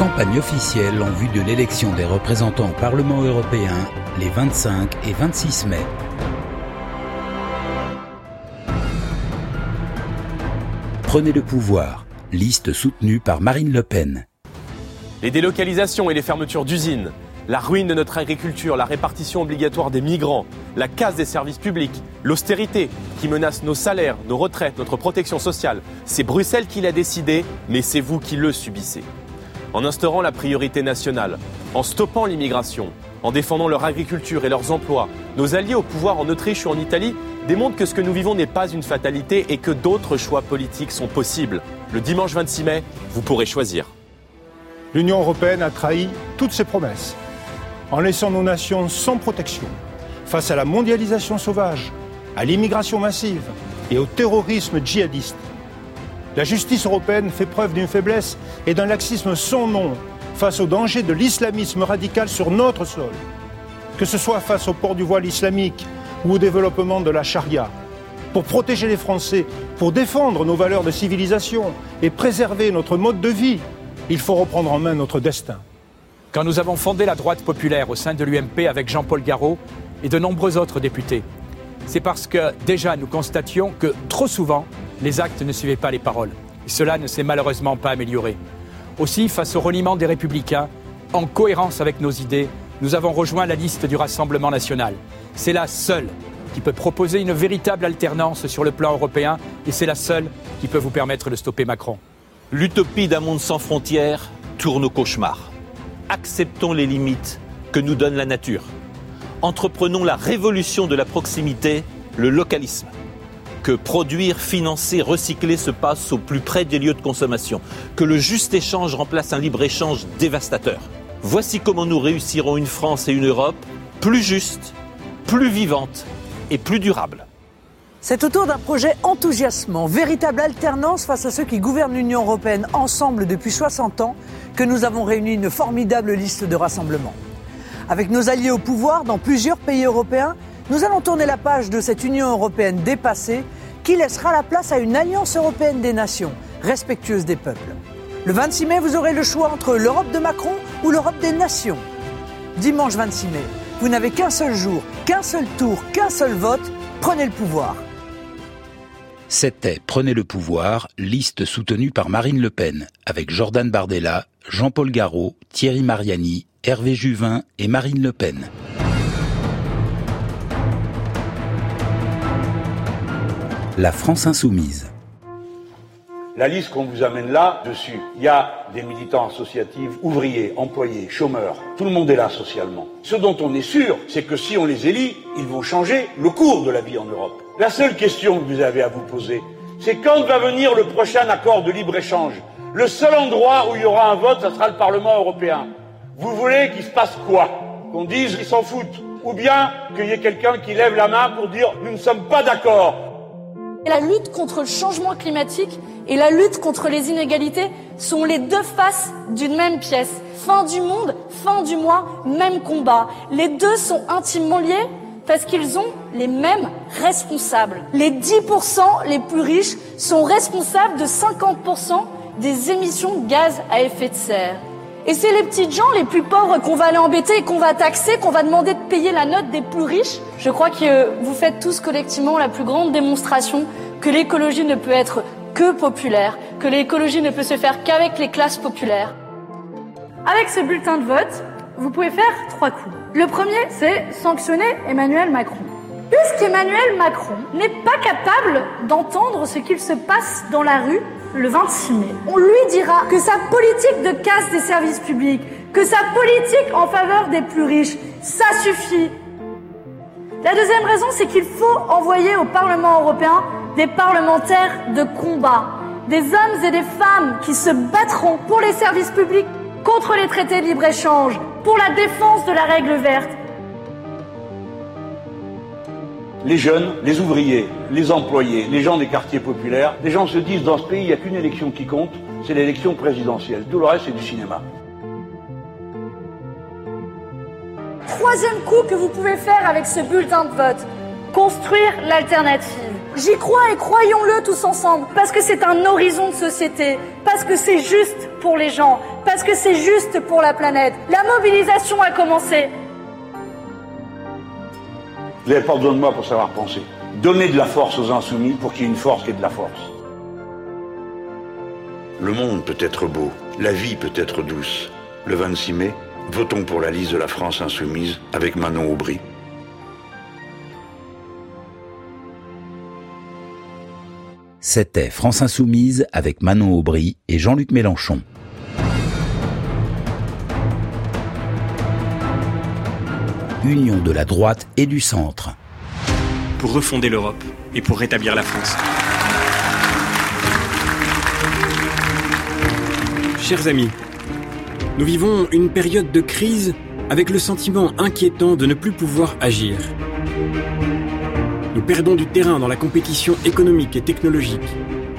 campagne officielle en vue de l'élection des représentants au Parlement européen les 25 et 26 mai. Prenez le pouvoir, liste soutenue par Marine Le Pen. Les délocalisations et les fermetures d'usines, la ruine de notre agriculture, la répartition obligatoire des migrants, la casse des services publics, l'austérité qui menace nos salaires, nos retraites, notre protection sociale. C'est Bruxelles qui l'a décidé, mais c'est vous qui le subissez. En instaurant la priorité nationale, en stoppant l'immigration, en défendant leur agriculture et leurs emplois, nos alliés au pouvoir en Autriche ou en Italie démontrent que ce que nous vivons n'est pas une fatalité et que d'autres choix politiques sont possibles. Le dimanche 26 mai, vous pourrez choisir. L'Union européenne a trahi toutes ses promesses en laissant nos nations sans protection face à la mondialisation sauvage, à l'immigration massive et au terrorisme djihadiste. La justice européenne fait preuve d'une faiblesse et d'un laxisme sans nom face au danger de l'islamisme radical sur notre sol, que ce soit face au port du voile islamique ou au développement de la charia. Pour protéger les Français, pour défendre nos valeurs de civilisation et préserver notre mode de vie, il faut reprendre en main notre destin. Quand nous avons fondé la droite populaire au sein de l'UMP avec Jean-Paul Garot et de nombreux autres députés, c'est parce que déjà nous constations que trop souvent, les actes ne suivaient pas les paroles. Et cela ne s'est malheureusement pas amélioré. Aussi, face au reniement des républicains, en cohérence avec nos idées, nous avons rejoint la liste du Rassemblement national. C'est la seule qui peut proposer une véritable alternance sur le plan européen et c'est la seule qui peut vous permettre de stopper Macron. L'utopie d'un monde sans frontières tourne au cauchemar acceptons les limites que nous donne la nature. Entreprenons la révolution de la proximité, le localisme. Que produire, financer, recycler se passe au plus près des lieux de consommation. Que le juste échange remplace un libre-échange dévastateur. Voici comment nous réussirons une France et une Europe plus justes, plus vivantes et plus durables. C'est autour d'un projet enthousiasmant, véritable alternance face à ceux qui gouvernent l'Union européenne ensemble depuis 60 ans, que nous avons réuni une formidable liste de rassemblements. Avec nos alliés au pouvoir dans plusieurs pays européens, nous allons tourner la page de cette Union européenne dépassée qui laissera la place à une alliance européenne des nations, respectueuse des peuples. Le 26 mai, vous aurez le choix entre l'Europe de Macron ou l'Europe des nations. Dimanche 26 mai, vous n'avez qu'un seul jour, qu'un seul tour, qu'un seul vote, prenez le pouvoir. C'était Prenez le pouvoir, liste soutenue par Marine Le Pen, avec Jordan Bardella, Jean-Paul Garot, Thierry Mariani, Hervé Juvin et Marine Le Pen. La France insoumise. La liste qu'on vous amène là, dessus, il y a des militants associatifs, ouvriers, employés, chômeurs. Tout le monde est là socialement. Ce dont on est sûr, c'est que si on les élit, ils vont changer le cours de la vie en Europe. La seule question que vous avez à vous poser, c'est quand va venir le prochain accord de libre-échange? Le seul endroit où il y aura un vote, ce sera le Parlement européen. Vous voulez qu'il se passe quoi? Qu'on dise qu'ils s'en foutent Ou bien qu'il y ait quelqu'un qui lève la main pour dire nous ne sommes pas d'accord la lutte contre le changement climatique et la lutte contre les inégalités sont les deux faces d'une même pièce. Fin du monde, fin du mois, même combat. Les deux sont intimement liés parce qu'ils ont les mêmes responsables. Les 10% les plus riches sont responsables de 50% des émissions de gaz à effet de serre. Et c'est les petites gens les plus pauvres qu'on va aller embêter qu'on va taxer, qu'on va demander de payer la note des plus riches. Je crois que vous faites tous collectivement la plus grande démonstration que l'écologie ne peut être que populaire, que l'écologie ne peut se faire qu'avec les classes populaires. Avec ce bulletin de vote, vous pouvez faire trois coups. Le premier, c'est sanctionner Emmanuel Macron. Puisqu'Emmanuel Macron n'est pas capable d'entendre ce qu'il se passe dans la rue le 26 mai, on lui dira que sa politique de casse des services publics, que sa politique en faveur des plus riches, ça suffit. La deuxième raison, c'est qu'il faut envoyer au Parlement européen des parlementaires de combat, des hommes et des femmes qui se battront pour les services publics, contre les traités de libre-échange, pour la défense de la règle verte. Les jeunes, les ouvriers, les employés, les gens des quartiers populaires, les gens se disent dans ce pays, il n'y a qu'une élection qui compte, c'est l'élection présidentielle. Tout le reste, c'est du cinéma. Troisième coup que vous pouvez faire avec ce bulletin de vote, construire l'alternative. J'y crois et croyons-le tous ensemble, parce que c'est un horizon de société, parce que c'est juste pour les gens, parce que c'est juste pour la planète. La mobilisation a commencé. Vous n'avez pas besoin de moi pour savoir penser. Donnez de la force aux insoumis pour qu'il y ait une force qui ait de la force. Le monde peut être beau, la vie peut être douce. Le 26 mai, votons pour la liste de la France insoumise avec Manon Aubry. C'était France Insoumise avec Manon Aubry et Jean-Luc Mélenchon. Union de la droite et du centre. Pour refonder l'Europe et pour rétablir la France. Chers amis, nous vivons une période de crise avec le sentiment inquiétant de ne plus pouvoir agir. Nous perdons du terrain dans la compétition économique et technologique.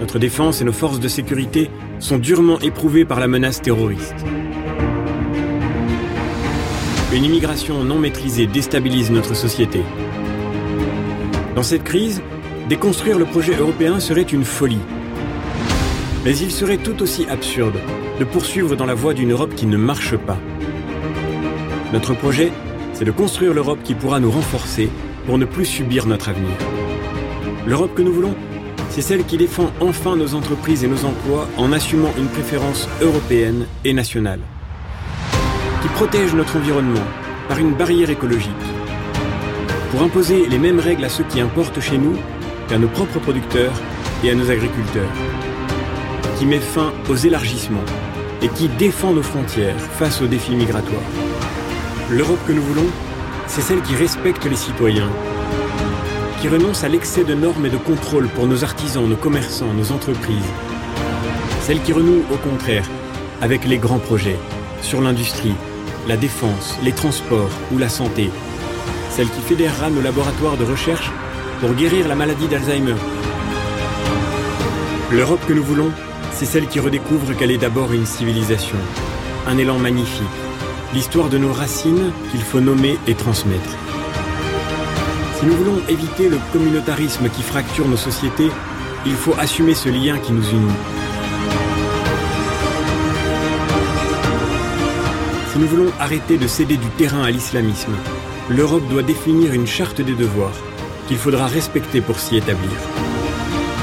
Notre défense et nos forces de sécurité sont durement éprouvées par la menace terroriste. Une immigration non maîtrisée déstabilise notre société. Dans cette crise, déconstruire le projet européen serait une folie. Mais il serait tout aussi absurde de poursuivre dans la voie d'une Europe qui ne marche pas. Notre projet, c'est de construire l'Europe qui pourra nous renforcer pour ne plus subir notre avenir. L'Europe que nous voulons, c'est celle qui défend enfin nos entreprises et nos emplois en assumant une préférence européenne et nationale. Protège notre environnement par une barrière écologique. Pour imposer les mêmes règles à ceux qui importent chez nous qu'à nos propres producteurs et à nos agriculteurs. Qui met fin aux élargissements et qui défend nos frontières face aux défis migratoires. L'Europe que nous voulons, c'est celle qui respecte les citoyens, qui renonce à l'excès de normes et de contrôles pour nos artisans, nos commerçants, nos entreprises. Celle qui renoue, au contraire, avec les grands projets sur l'industrie, la défense, les transports ou la santé. Celle qui fédérera nos laboratoires de recherche pour guérir la maladie d'Alzheimer. L'Europe que nous voulons, c'est celle qui redécouvre qu'elle est d'abord une civilisation, un élan magnifique, l'histoire de nos racines qu'il faut nommer et transmettre. Si nous voulons éviter le communautarisme qui fracture nos sociétés, il faut assumer ce lien qui nous unit. Si nous voulons arrêter de céder du terrain à l'islamisme, l'Europe doit définir une charte des devoirs qu'il faudra respecter pour s'y établir.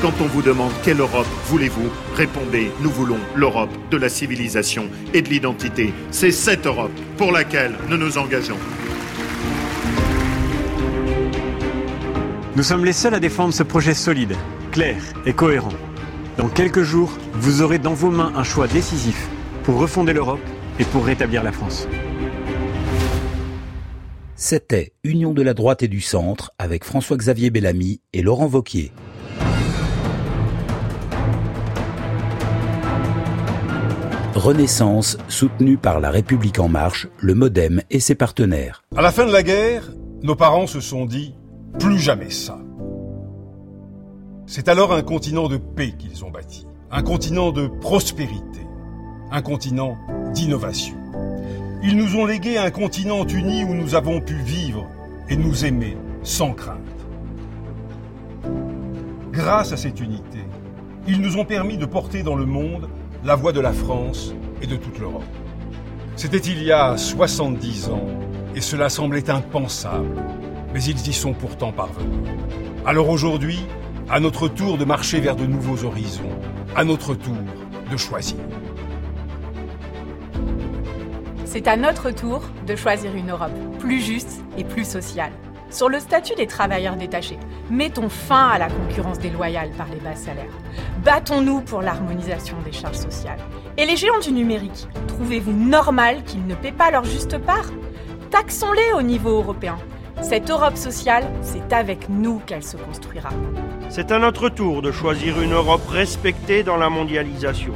Quand on vous demande quelle Europe voulez-vous, répondez nous voulons l'Europe de la civilisation et de l'identité. C'est cette Europe pour laquelle nous nous engageons. Nous sommes les seuls à défendre ce projet solide, clair et cohérent. Dans quelques jours, vous aurez dans vos mains un choix décisif pour refonder l'Europe et pour rétablir la France. C'était Union de la droite et du centre avec François-Xavier Bellamy et Laurent Vauquier. Renaissance, soutenue par La République En Marche, le Modem et ses partenaires. À la fin de la guerre, nos parents se sont dit plus jamais ça. C'est alors un continent de paix qu'ils ont bâti, un continent de prospérité, un continent d'innovation. Ils nous ont légué un continent uni où nous avons pu vivre et nous aimer sans crainte. Grâce à cette unité, ils nous ont permis de porter dans le monde la voix de la France et de toute l'Europe. C'était il y a 70 ans et cela semblait impensable, mais ils y sont pourtant parvenus. Alors aujourd'hui, à notre tour de marcher vers de nouveaux horizons, à notre tour de choisir. C'est à notre tour de choisir une Europe plus juste et plus sociale. Sur le statut des travailleurs détachés, mettons fin à la concurrence déloyale par les bas salaires. Battons-nous pour l'harmonisation des charges sociales. Et les géants du numérique, trouvez-vous normal qu'ils ne paient pas leur juste part? Taxons-les au niveau européen. Cette Europe sociale, c'est avec nous qu'elle se construira. C'est à notre tour de choisir une Europe respectée dans la mondialisation.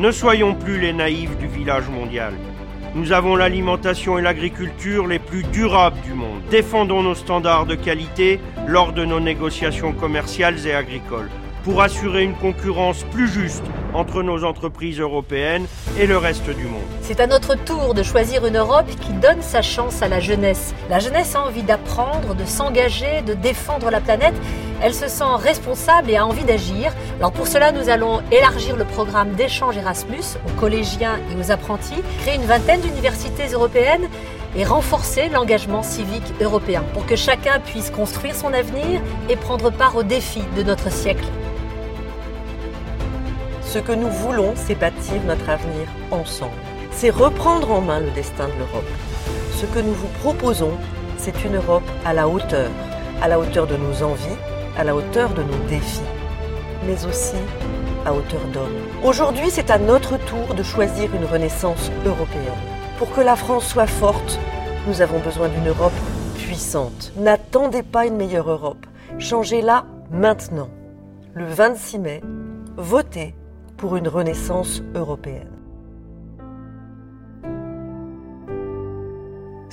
Ne soyons plus les naïfs du village mondial. Nous avons l'alimentation et l'agriculture les plus durables du monde. Défendons nos standards de qualité lors de nos négociations commerciales et agricoles pour assurer une concurrence plus juste entre nos entreprises européennes et le reste du monde. C'est à notre tour de choisir une Europe qui donne sa chance à la jeunesse. La jeunesse a envie d'apprendre, de s'engager, de défendre la planète. Elle se sent responsable et a envie d'agir. Alors pour cela, nous allons élargir le programme d'échange Erasmus aux collégiens et aux apprentis, créer une vingtaine d'universités européennes et renforcer l'engagement civique européen pour que chacun puisse construire son avenir et prendre part aux défis de notre siècle. Ce que nous voulons, c'est bâtir notre avenir ensemble. C'est reprendre en main le destin de l'Europe. Ce que nous vous proposons, c'est une Europe à la hauteur, à la hauteur de nos envies, à la hauteur de nos défis, mais aussi à hauteur d'homme. Aujourd'hui, c'est à notre tour de choisir une renaissance européenne. Pour que la France soit forte, nous avons besoin d'une Europe puissante. N'attendez pas une meilleure Europe. Changez-la maintenant. Le 26 mai, votez pour une renaissance européenne.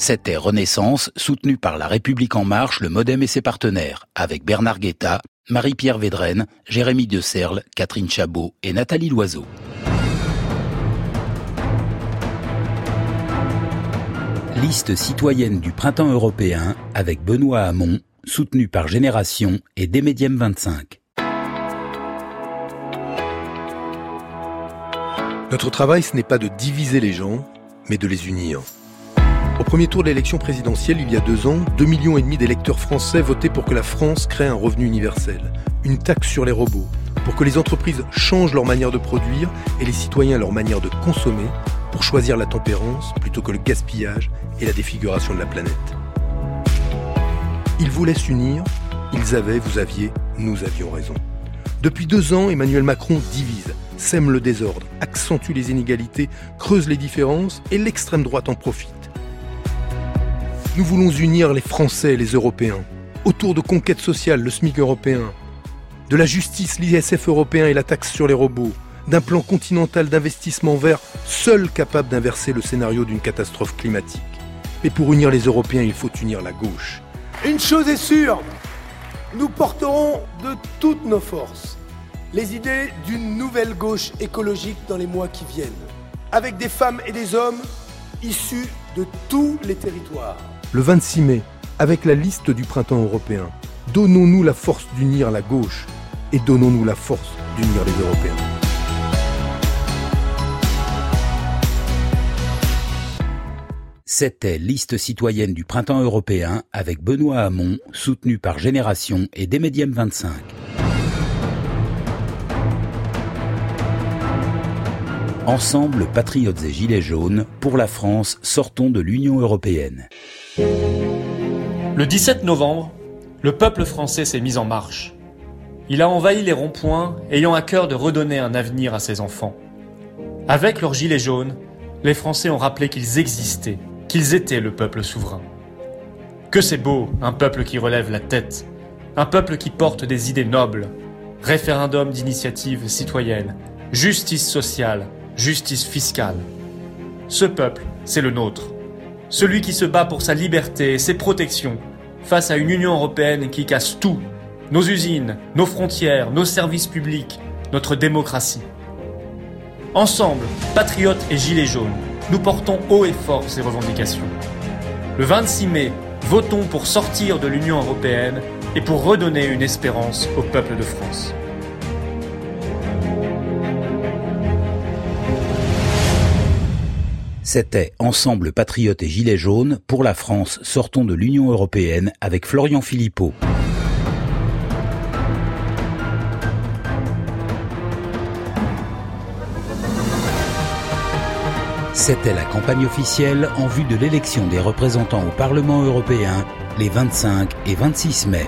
C'était Renaissance, soutenue par La République En Marche, le Modem et ses partenaires, avec Bernard Guetta, Marie-Pierre Védrenne, Jérémy De Serle, Catherine Chabot et Nathalie Loiseau. Liste citoyenne du printemps européen avec Benoît Hamon, soutenu par Génération et Démédium 25. Notre travail, ce n'est pas de diviser les gens, mais de les unir. Au premier tour de l'élection présidentielle, il y a deux ans, 2,5 millions et demi d'électeurs français votaient pour que la France crée un revenu universel, une taxe sur les robots, pour que les entreprises changent leur manière de produire et les citoyens leur manière de consommer, pour choisir la tempérance plutôt que le gaspillage et la défiguration de la planète. Ils voulaient s'unir, ils avaient, vous aviez, nous avions raison. Depuis deux ans, Emmanuel Macron divise, sème le désordre, accentue les inégalités, creuse les différences et l'extrême droite en profite. Nous voulons unir les Français et les Européens autour de conquêtes sociales, le SMIC européen, de la justice, l'ISF européen et la taxe sur les robots, d'un plan continental d'investissement vert seul capable d'inverser le scénario d'une catastrophe climatique. Mais pour unir les Européens, il faut unir la gauche. Une chose est sûre, nous porterons de toutes nos forces les idées d'une nouvelle gauche écologique dans les mois qui viennent, avec des femmes et des hommes issus de tous les territoires. Le 26 mai, avec la liste du printemps européen, donnons-nous la force d'unir la gauche et donnons-nous la force d'unir les Européens. C'était Liste citoyenne du printemps européen avec Benoît Hamon, soutenu par Génération et Démédium 25. Ensemble, patriotes et gilets jaunes, pour la France, sortons de l'Union européenne. Le 17 novembre, le peuple français s'est mis en marche. Il a envahi les ronds-points, ayant à cœur de redonner un avenir à ses enfants. Avec leurs gilets jaunes, les Français ont rappelé qu'ils existaient, qu'ils étaient le peuple souverain. Que c'est beau, un peuple qui relève la tête, un peuple qui porte des idées nobles, référendum d'initiative citoyenne, justice sociale, justice fiscale. Ce peuple, c'est le nôtre. Celui qui se bat pour sa liberté et ses protections face à une Union européenne qui casse tout. Nos usines, nos frontières, nos services publics, notre démocratie. Ensemble, patriotes et gilets jaunes, nous portons haut et fort ces revendications. Le 26 mai, votons pour sortir de l'Union européenne et pour redonner une espérance au peuple de France. C'était Ensemble Patriotes et Gilets jaunes pour la France sortons de l'Union européenne avec Florian Philippot. C'était la campagne officielle en vue de l'élection des représentants au Parlement européen les 25 et 26 mai.